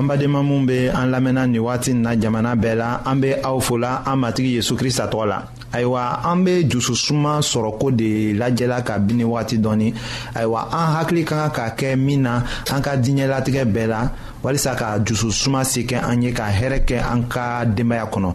an badenma minw be an lamɛnna ni wagati na jamana bɛɛ la an be aw fola an matigi yezu krista tɔgɔ la ayiwa an be jususuma sɔrɔko de lajɛla ka bini wagati dɔɔni ayiwa an hakili ka kan ka kɛ min na an ka diɲɛlatigɛ bɛɛ la walisa ka jususuma se kɛ an ye ka hɛrɛ kɛ an ka denbaya kɔnɔ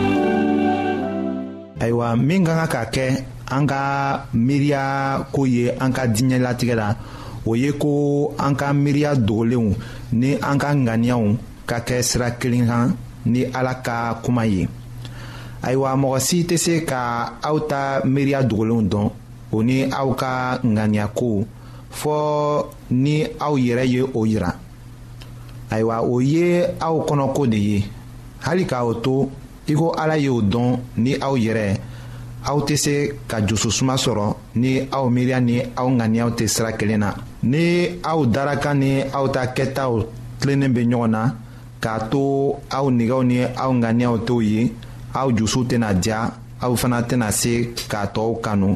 ayiwa min ka kan ka kɛ an ka miiriya ko ye an ka diɲɛ latigɛ la o ye ko an ka miiriya dogolenw ni an ka ŋaniyaw ka kɛ sira kelen kan ni ala ka kuma ye ayiwa mɔgɔ si tɛ se ka aw ta miiriya dogolenw dɔn o ni aw ka ŋaniya ko fɔɔ ni aw yɛrɛ ye o jira ayiwa o ye aw kɔnɔko de ye hali ka o to i ko ala y'o dɔn ni aw yɛrɛ aw tɛ se ka dususuma sɔrɔ ni aw miiriya ni aw ŋaniyaw tɛ sira kelen na ni aw daraka ni aw ta kɛtaw tilennen bɛ ɲɔgɔn na k'a to aw nɛgɛw ni aw ŋaniyaw t'o ye aw dusu tɛna diya aw fana tɛna se k'a tɔw kanu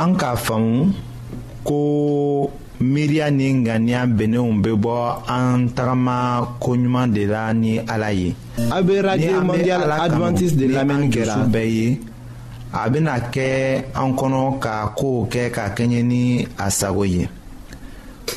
an k'a faamu ko miiriya ni ŋaniya bɛnnenw bɛ bɔ an tagama ko ɲuman de la ni ala ye. a bɛ radio mondial adventiste de lamɛnni kɛra ni an bɛɛ ye a bɛna kɛ an kɔnɔ ka kow kɛ ka kɛɲɛ ni a sago ye.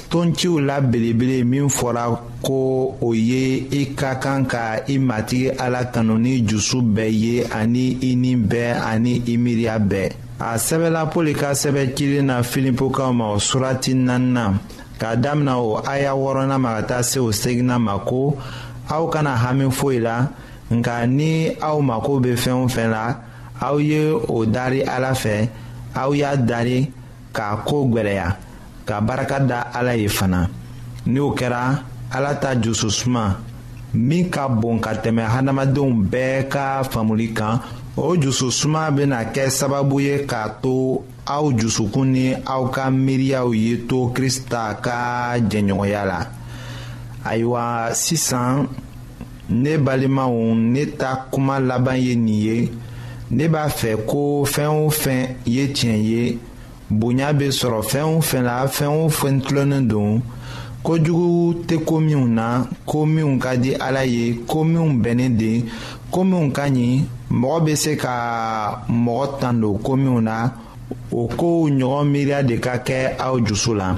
tonciw la belebele min fɔra ko o ye i ka kan ka i matigi ala kanu ni dusu bɛɛ ye ani i ni bɛɛ ani i miiriya bɛɛ a sɛbɛla pɔli ka sɛbɛn cilen na filipokaw ma o surati naaninan k'a damina o aya wɔɔrɔnan ma ka taa se o seginna ma ko aw kana hami foyi la nka ni aw mako bɛ fɛn o fɛn la aw ye o dari ala fɛ aw y'a dari k'a ko gwɛlɛya ka barika da ala ye fana ni o kɛra ala ta jususuma min ka bon ka tɛmɛ hadamadenw bɛɛ ka faamuli kan o jususuma bɛna kɛ sababu ye k'a to aw jusukun ni aw ka miiriyaw ye to krista ka jɛɲɔgɔnya la ayiwa sisan ne balimaw ne ta kuma laban ye nin ye ne b'a fɛ ko fɛn o fɛn ye tiɲɛ ye bonya bɛ sɔrɔ fɛn o fɛn la fɛn o fɛn tilennen don kojugu tɛ ko minnu na ko minnu ka di ala ye ko minnu bɛnnen de ko minnu ka ɲi mɔgɔ bɛ se ka mɔgɔ tan don ko minnu na o kow ɲɔgɔn miiriya de ka kɛ aw dusu la.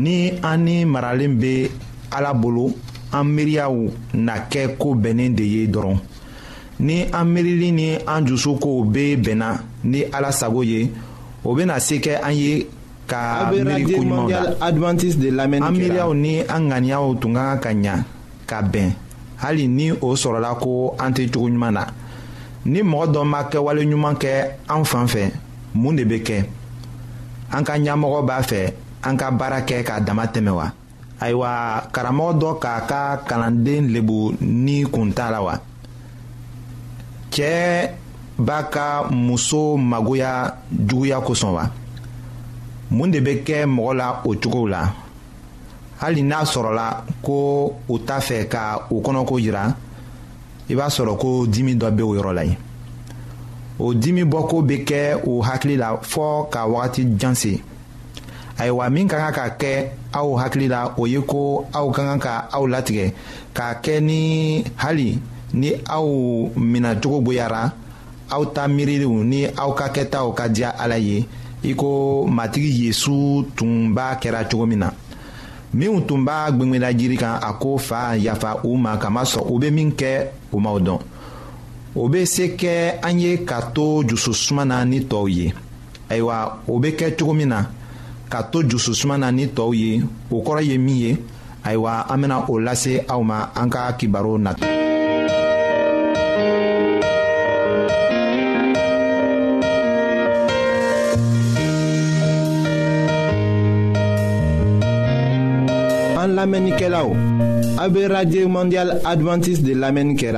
ni an ni maralen bɛ ala bolo an miiriyaw na kɛ ko bɛnnen de ye dɔrɔn ni an miirili ni an dusu kow bɛ bɛnna ni ala sago ye o bɛna se kɛ an ye ka miiri ko ɲumanw la an miiriyaw ni an ŋaniyaw tun ka kan ka ɲa ka bɛn hali ni o sɔrɔla ko an tɛ cogo ɲuman na ni mɔgɔ dɔ ma kɛwale ɲuman kɛ an fan fɛ mun de bɛ kɛ an ka ɲɛmɔgɔ b'a fɛ an ka baara kɛ k'a dama tɛmɛ wa ayiwa karamɔgɔ dɔ k'a ka kalanden lebu ni kun t'a la wa cɛɛ b'a ka muso magoya juguya kosɔn wa mun de bɛ kɛ mɔgɔ la o cogow la hali n'a sɔrɔla ko u t'a fɛ ka u kɔnɔko jira i b'a sɔrɔ ko dimi dɔ bɛ o yɔrɔ la yen o dimi bɔko bɛ kɛ u hakili la fɔɔ ka wagati jan se ayiwa min ka kan ka kɛ aw hakili la o ye ko aw ka kan ka aw latigɛ k'a kɛ ni hali ni aw minɛcogo goyara aw ta miiriw ni aw ka kɛtaw ka diya ala ye i ko matigi yezu tun b'a kɛra cogo min na minnu tun b'a gwengwena jiri kan a ko fa yafa u ma kamasɔrɔ u bɛ min kɛ u m'aw dɔn o bɛ se kɛ an ye ka to jususuma na ni tɔw ye ayiwa o bɛ kɛ cogo min na ka to jususuma na ni tɔw ye o kɔrɔ ye min ye ayiwa an bɛna o lase aw ma an ka kibaru nata. an lamɛnnikɛlaw a bɛ radio mondial adventiste de lamɛnni kɛra.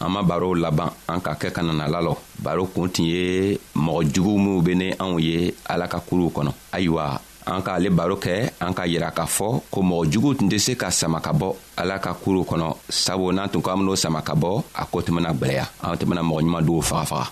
an ma barow laban an ka kɛ ka nana lalɔ baro kun tun ye mɔgɔ jugu minw be ni anw ye ala ka kuruw kɔnɔ ayiwa an ka ale baro kɛ an ka yira k'a fɔ ko mɔgɔ jugu tun tɛ se ka sama ka bɔ ala ka kuruw kɔnɔ sabu n'an tun ko an ben'o sama ka bɔ a ko tun bena gwɛlɛya an tun bena mɔgɔ ɲuman duw fagafaga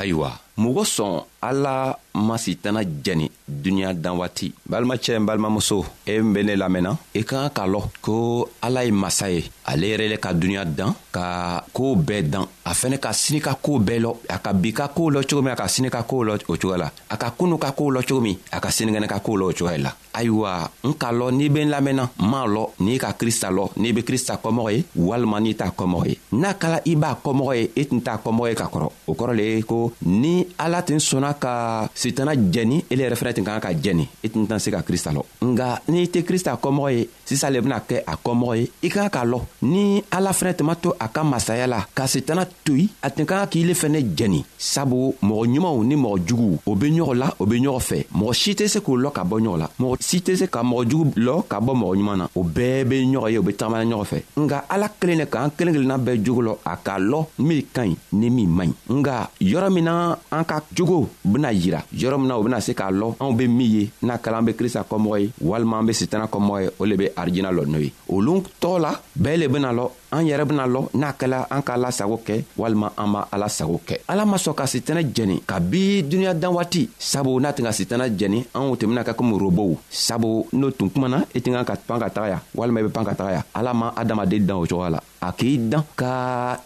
ayiwa mɔgɔ sɔn ala ma sitana jɛni duniɲa dan waati balimacɛ n balimamuso e n be ne lamɛnna i e ka kan k'a lɔn ko ala ye masa ye ale yɛrɛ le ka duniɲa dan ka koo bɛɛ dan a fɛnɛ ka sini ka koo bɛɛ lɔ a ka bi ka koo lɔ cogo min a ka sini ka koo lɔ o cogoya la a ka kunu ka koo lɔ cogo min a ka sinikɛnɛ ka koo lɔ o cogoya la ayiwa n k'a lɔ n'i be n lamɛnna m'a lɔ n'i ka krista lɔ n'i be krista kɔmɔgɔ ye walima n'i t'a kɔmɔgɔ ye n'a kala i b'a kɔmɔgɔ ye i tun t'a kɔmɔgɔ ye ka kɔrɔ o kɔrɔ le ye ko ni ala tun sɔnna ka sitana jɛni ele yɛrɛ fɛnɛ tun kan ka jɛni i tun tɛna se ka krista lɔ nka n'i tɛ krista kɔmɔgɔ ye sisan le bena kɛ a kɔmɔgɔ ye i ka kan k'a lɔn ni ala fɛnɛ tuma to a ka masaya la ka setana toyi a tun ka kan k'ile fɛnɛ jɛni sabu mɔgɔ ɲumanw ni mɔgɔ juguw o be ɲɔgɔn la o be ɲɔgɔn fɛ mɔgɔ si tɛ se k'o lɔ ka bɔ ɲɔgɔn la mɔgɔ si tɛ se ka mɔgɔ jugu lɔ ka bɔ mɔgɔ ɲuman na o bɛɛ be ɲɔgɔn ye o be tagamana ɲɔgɔn fɛ nka ala kelen ne k'an kelen kelenna bɛɛ jogo lɔ a k'a lɔ min ka ɲi ni min man ɲi nka yɔrɔ min na an ka jogo bena yira yɔrɔ min na o bena se k'a lɔn anw be min ye n'a kala an be krista kɔmɔgɔ ye walima an be sitana kɔmɔgɔ ye o le be arijina lɔ n'o ye olu tɔɔ la bɛɛ le bena lɔ an yɛrɛ bena lɔ n'a kɛla an k'a lasago kɛ walima an b'a ala sago kɛ ala ma sɔn ka sitana jɛni ka bi duniɲa dan waati sabu n'a tun ka sitana jɛni anw tun bena kɛ komi robow sabu n'o tun kumana i tun kan ka pan ka taga ya walima i be pan ka taga ya ala ma adamaden dan o cogoya la a k'i dan ka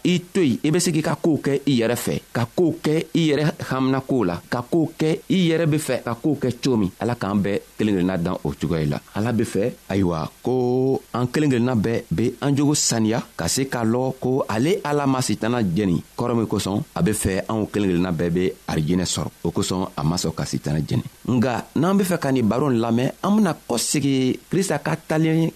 i to yen i bɛ se k'i ka kow kɛ i yɛrɛ fɛ ka kow kɛ i yɛrɛ hamina kow la ka kow kɛ i yɛrɛ bɛ fɛ ka kow kɛ cogo min ala k'an bɛɛ kelen kelenna dan o cogoya la ala bɛ fɛ ayiwa ko an kelen kelenna bɛɛ bɛ an jogo saniya ka se k'a lɔ ko ale ala ma sitana jɛni kɔrɔ min kosɔn a bɛ fɛ anw kelen kelenna bɛɛ bɛ arijinɛ sɔrɔ o kosɔn a ma sɔn ka sitana jɛni nka n'an bɛ fɛ ka nin baro lamɛn an bena kɔsegi krista ka talen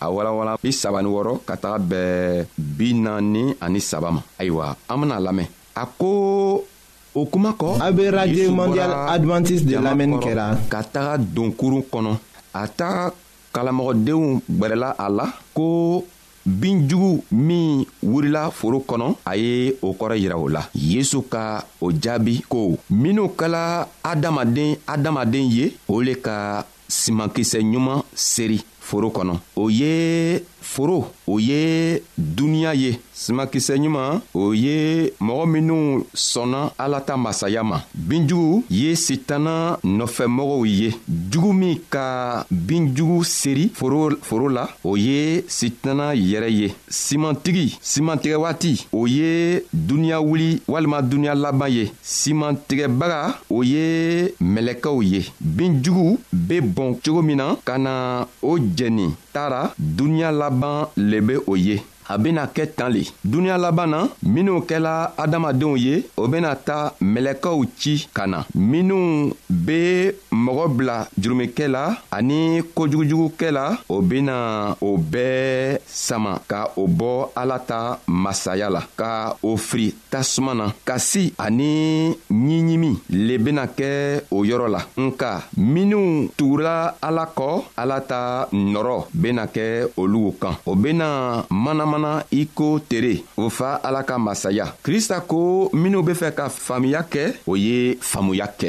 a walawala bi saba ni wɔrɔ ka taga bɛɛ bi naani ani saba ma ayiwa an bena lamɛn a ko o kuma kɔ a be radio mondial advantiste de lamɛnni kɛra ka taga donkurun kɔnɔ a ta kalamɔgɔdenw gwɛrɛla a la ko binjugu min wurila foro kɔnɔ a ye o kɔrɔ yira o la yesu ka o jaabi ko minw kɛla adamaden adamaden ye o le ka simankisɛ ɲuman seri foro kɔnɔ o ye foro o ye duniɲa ye simakisɛ ɲuman o ye mɔgɔ minw sɔnna ala ta masaya ma binjugu ye sitana nɔfɛmɔgɔw ye jugu min ka binjugu seri foro la o ye sitana yɛrɛ ye simantigi siman tigɛ waati o ye duniɲa wuli walima duniɲa laban ye siman tigɛbaga o ye mɛlɛkɛw ye bin jugu be bɔn cogo min na ka na o jɛni tara duniɲa laban le be o ye a bena kɛ tan le duniɲa laban na minw kɛla adamadenw ye o bena ta mɛlɛkɛw ci ka na minw be mɔgɔ bila jurumikɛ la ani kojugujugukɛ la o bena o bɛɛ sama ka o bɔ ala ta masaya la ka o firi tasuma na kasi ani ɲiɲimi le bena kɛ o yɔrɔ la nka minw tugura ala kɔ ala ta nɔrɔ bena kɛ olugu kan o bena manamana i ko tere o fa ala ka masaya krista ko minw be fɛ ka faamuya kɛ o ye faamuya kɛ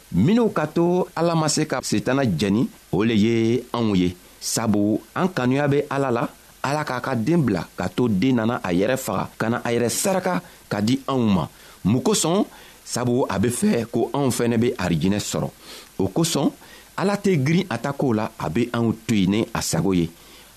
minw ka to ala ma se ka setana jɛni o le ye anw ye sabu an kanuya be ala la ala k'a ka den bila ka to den nana a yɛrɛ faga ka na a yɛrɛ saraka ka di anw ma mun kosɔn sabu a be fɛ ko anw fɛnɛ be arijinɛ sɔrɔ o kosɔn ala tɛ girin a ta kow la a be anw to yen ni a sago ye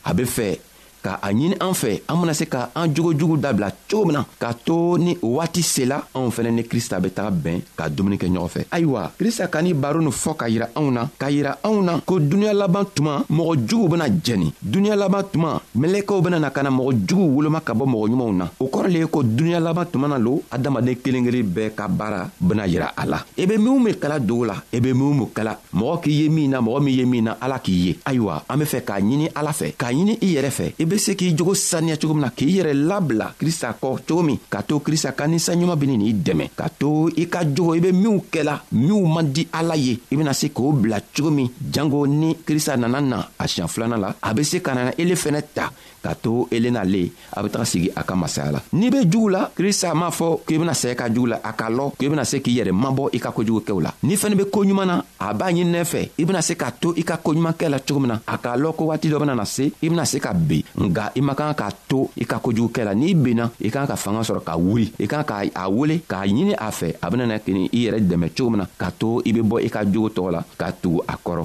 a be fɛ ka a ɲini an fɛ an bena se ka an jogo jugu dabila cogo min na k'a to ni o waati sela anw fɛnɛ ni krista be taga bɛn ka dumuni kɛ ɲɔgɔn fɛ ayiwa krista ka ni baro nin fɔ ka yira anw na k'a yira anw na ko duniɲa laban tuma mɔgɔ juguw bena jɛni duniɲa laban tuma mɛlɛkɛw bena na ka na mɔgɔ juguw woloma ka bɔ mɔgɔ ɲumanw na o kɔrɔ le ye ko duniɲa laban tuma na lo adamaden kelen kelen bɛɛ ka baara bena yira a la i e be minw be kala dogo la i e be minw be kala mɔgɔ k'i ye min na mɔgɔ min ye min na ala k'i ye ayiwa an be fɛ k'a ɲini ala fɛ k'a ɲini i yɛrɛ fɛ i be se k'i jogo saniya cogo min na k'i yɛrɛ labila krista kɔ cogo min k'a to krista ka ninsanɲuman beni n'i dɛmɛ k'a to i ka jogo i be minw kɛla minw man di ala ye i bena se k'o bila cogo min jango ni krista nana na a siɲan filana la a be se ka nana ele fɛnɛ ta k'a to elena le a be taga sigi a ka masaya la n'i be jugu la krista m'a fɔ k'i bena sɛɛ ka jugu la a k'a lɔ k'i bena se k'i yɛrɛ mabɔ i ka kojugu kɛw la n'i fɛnɛ be koɲuman na a b'a ɲininɛ fɛ i bena se k'a to i ka koɲuman kɛ la cogo min na a k'a lɔn ko waati dɔ benana se i bena se ka ben nga i man kan k'a to i ka kojugu kɛ la n'i benna i kan ka fanga sɔrɔ ka wuli i kan ka a wele k'a ɲini a fɛ a benana kini i yɛrɛ dɛmɛ cogo min na k'a to i be bɔ i ka jogo tɔgɔ la ka tugu a kɔrɔ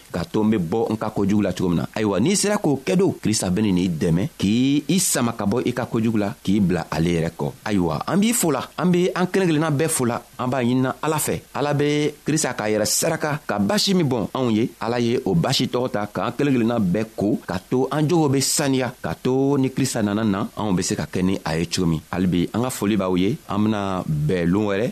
k'a to n be bɔ n ka kojugu la cogo min na ayiwa n'i sera k'o kɛ don krista beni n'i dɛmɛ k'i i sama ka bɔ i ka kojugu la k'i bila ale yɛrɛ kɔ ayiwa an b'i fola an be an kelen kelenna bɛɛ fola an b'a ɲinina ala fɛ ala be krista k'a yɛrɛ saraka ka basi min bɔn anw ye ala ye o basi tɔgɔ ta k'an kelen kelenna bɛɛ ko k'a to an jogo be saniya k'a to ni krista nana na anw be se ka kɛ ni a ye cogo min halibi an ka foli b'aw ye an bena bɛɛ loon wɛrɛ